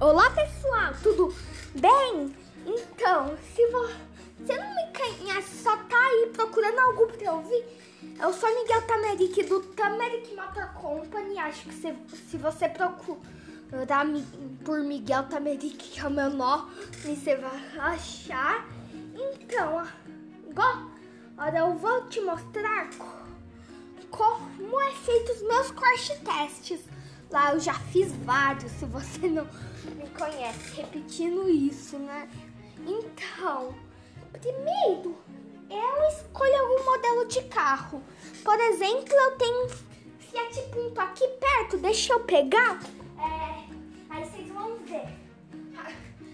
Olá pessoal, tudo bem? Então, se você não me conhece, só tá aí procurando algo pra ouvir, eu sou Miguel Tameric do Tameric Motor Company. Acho que se, se você procurar por Miguel Tameric, que é o meu nome, você vai achar. Então, agora eu vou te mostrar como é feito os meus crash tests. Lá eu já fiz vários, se você não me conhece, repetindo isso, né? Então, primeiro eu escolho algum modelo de carro. Por exemplo, eu tenho um Fiat Punto aqui perto, deixa eu pegar. É, aí vocês vão ver.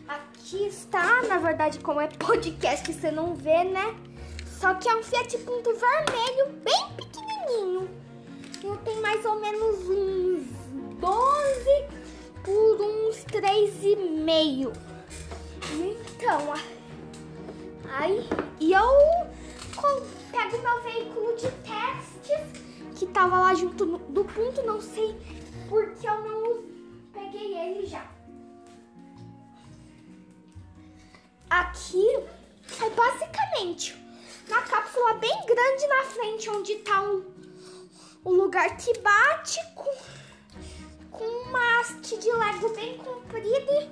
Aqui está, na verdade, como é podcast, você não vê, né? Só que é um Fiat Punto vermelho, bem pequenininho. Eu tenho mais ou menos 3,5. Então, aí e eu pego meu veículo de testes que tava lá junto no, do ponto, não sei porque eu não peguei ele já. Aqui é basicamente uma cápsula bem grande na frente, onde tá o, o lugar que bate com com uma haste de lego bem comprida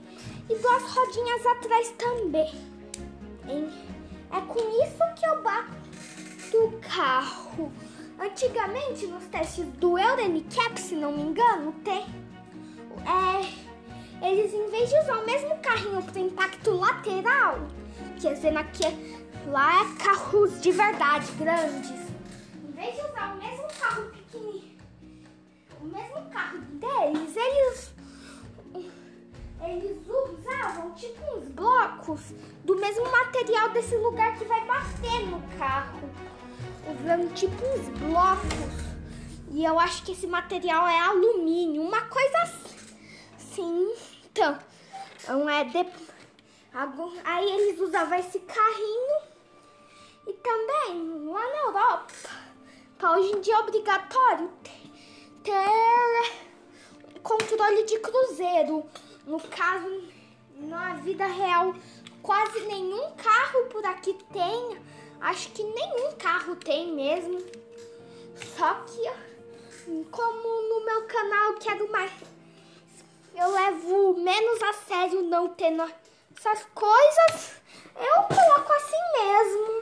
e duas rodinhas atrás também. É com isso que eu bato o carro. Antigamente, nos testes do Euronicap, se não me engano, tem, é, eles, em vez de usar o mesmo carrinho para impacto lateral, quer dizer, aqui, lá é carros de verdade, grandes, em vez de usar o mesmo carro pequenininho, o mesmo carro deles, eles eles usavam tipo uns blocos do mesmo material desse lugar que vai bater no carro. Usando tipo uns blocos. E eu acho que esse material é alumínio, uma coisa assim. Então, não é de... aí eles usavam esse carrinho e também lá na Europa, hoje em dia é obrigatório ter controle de cruzeiro. No caso, na vida real, quase nenhum carro por aqui tem. Acho que nenhum carro tem mesmo. Só que, como no meu canal quero mais. Eu levo menos a sério não tendo essas coisas. Eu coloco assim mesmo.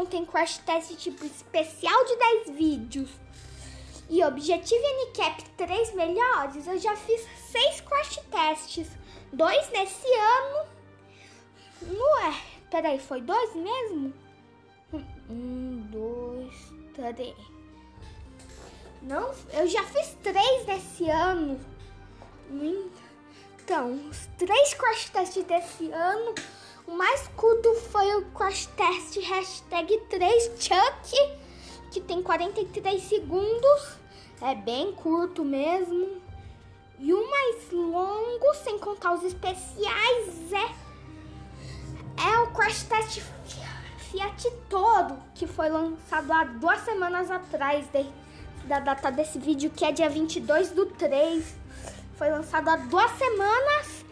Contém crash test tipo especial de 10 vídeos. E Objetivo NCAP 3 melhores, eu já fiz 6 crash tests. Dois nesse ano. Não é? Peraí, foi dois mesmo? Um, dois, três. Não, eu já fiz três nesse ano. Então, os três crash tests desse ano, o mais curto crash test hashtag 3Chuck, que tem 43 segundos. É bem curto mesmo. E o mais longo, sem contar os especiais, é, é o crash test Fiat todo, que foi lançado há duas semanas atrás de, da data desse vídeo, que é dia 22 do 3 foi lançado há duas semanas,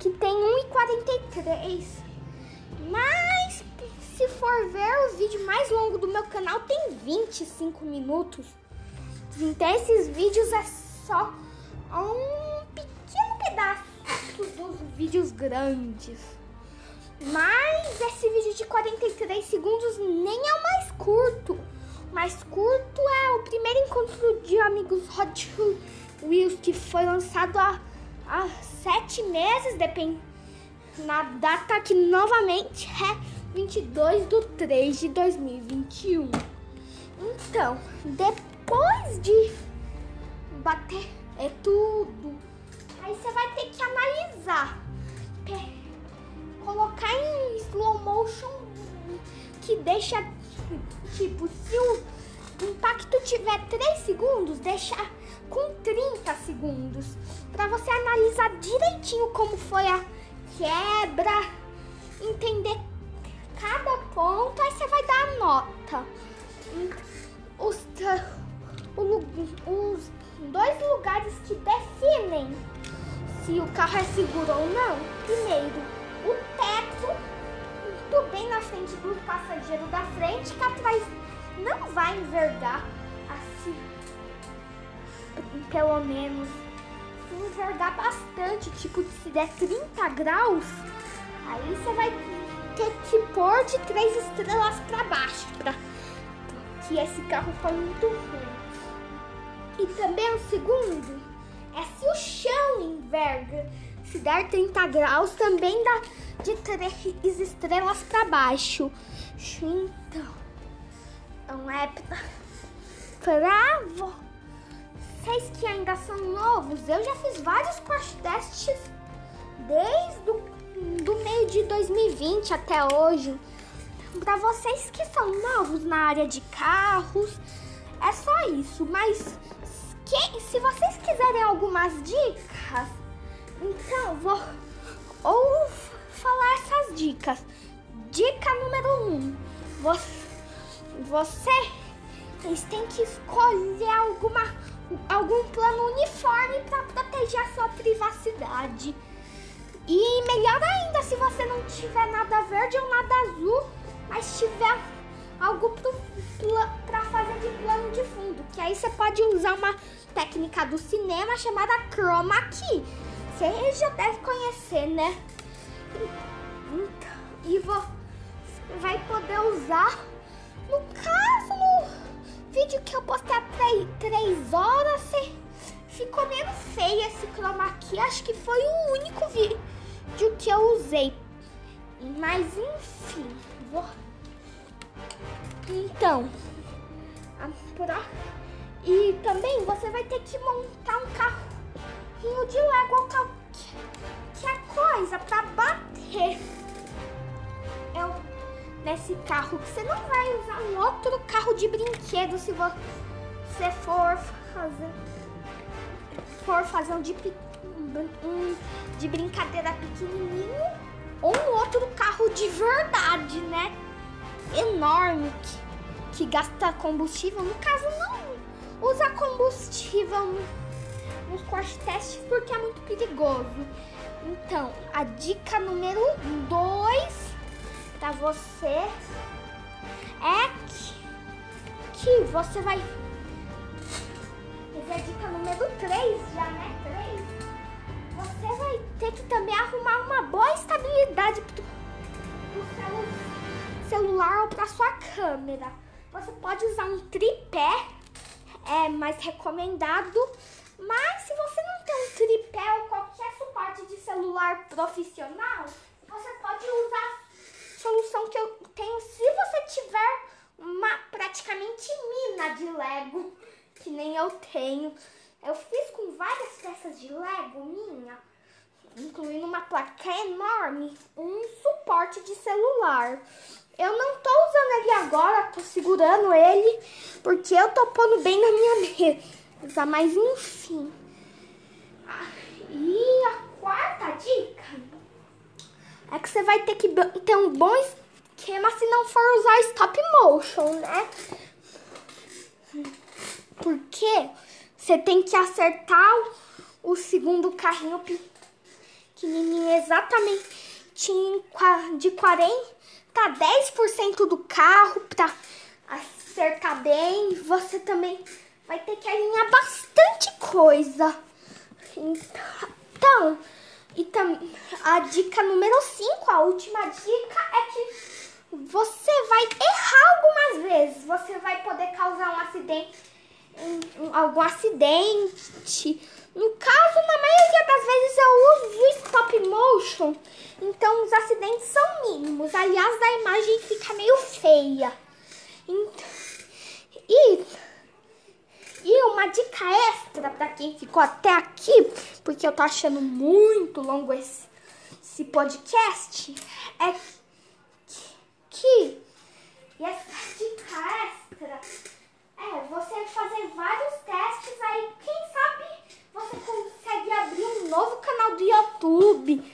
que tem 1,43. Mas se for ver o vídeo mais longo do meu canal tem 25 minutos. Então esses vídeos é só um pequeno pedaço dos vídeos grandes. Mas esse vídeo de 43 segundos nem é o mais curto. O mais curto é o primeiro encontro de amigos Hot Wheels, que foi lançado há, há sete meses, depende, na data que novamente é 22 de 3 de 2021. Então, depois de bater é tudo, aí você vai ter que analisar, colocar em slow motion que deixa, tipo, se o impacto tiver 3 segundos, deixar com 30 segundos. Para você analisar direitinho como foi a quebra, entender cada ponto, aí você vai dar a nota. Os, os dois lugares que definem se o carro é seguro ou não, primeiro, o teto, muito bem na frente do passageiro da frente, que atrás não vai envergar assim, pelo menos. Se envergar bastante, tipo, se der 30 graus, aí você vai que pôr de três estrelas para baixo, pra que esse carro foi muito ruim. E também o segundo é se o chão enverga. Se der 30 graus, também dá de três estrelas para baixo. Então, então é pra vocês que ainda são novos. Eu já fiz vários crash tests desde o do meio de 2020 até hoje. Para vocês que são novos na área de carros, é só isso. Mas que, se vocês quiserem algumas dicas, então vou ou falar essas dicas. Dica número um: você, vocês têm que escolher alguma, algum plano uniforme E melhor ainda se você não tiver nada verde ou nada azul, mas tiver algo para fazer de plano de fundo, que aí você pode usar uma técnica do cinema chamada chroma key. Você já deve conhecer, né? Então, e você vai poder usar, no caso, no vídeo que eu postei há 3 horas, ficou meio feio esse chroma key. Acho que foi o único vídeo que eu usei. Mas enfim, vou... Então, e também você vai ter que montar um carrinho de Lego que é coisa para bater é nesse carro que você não vai usar um outro carro de brinquedo se você for fazer for fazer um de um de brincadeira pequenininho ou um outro carro de verdade, né? Enorme que, que gasta combustível. No caso, não usa combustível nos crash testes porque é muito perigoso. Então, a dica número 2 para você é que, que você vai. Essa é a dica número 3 já, né? 3 você vai ter que também arrumar uma boa estabilidade pro, celular ou para sua câmera. Você pode usar um tripé, é mais recomendado, mas se você não tem um tripé ou qualquer suporte de celular profissional, você pode usar a solução que eu tenho se você tiver uma praticamente mina de Lego, que nem eu tenho. Eu fiz com várias peças de Lego minha, incluindo uma placa enorme, um suporte de celular. Eu não tô usando ele agora, tô segurando ele, porque eu tô pondo bem na minha mesa, mas enfim. E a quarta dica é que você vai ter que ter um bom esquema se não for usar stop motion, né? Porque você tem que acertar o segundo carrinho pequenininho exatamente de 40 a 10% do carro para acertar bem. Você também vai ter que alinhar bastante coisa. Então, e tam, a dica número 5, a última dica é que você vai errar algumas vezes. Você vai poder causar um acidente um, algum acidente. No caso, na maioria das vezes eu uso stop motion, então os acidentes são mínimos. Aliás, a imagem fica meio feia. E, e uma dica extra para quem ficou até aqui, porque eu tô achando muito longo esse, esse podcast, é que, que e essa dica extra é, você fazer vários testes, aí quem sabe você consegue abrir um novo canal do YouTube.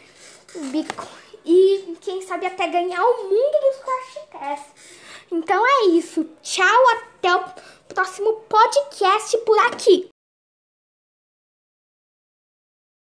E quem sabe até ganhar o mundo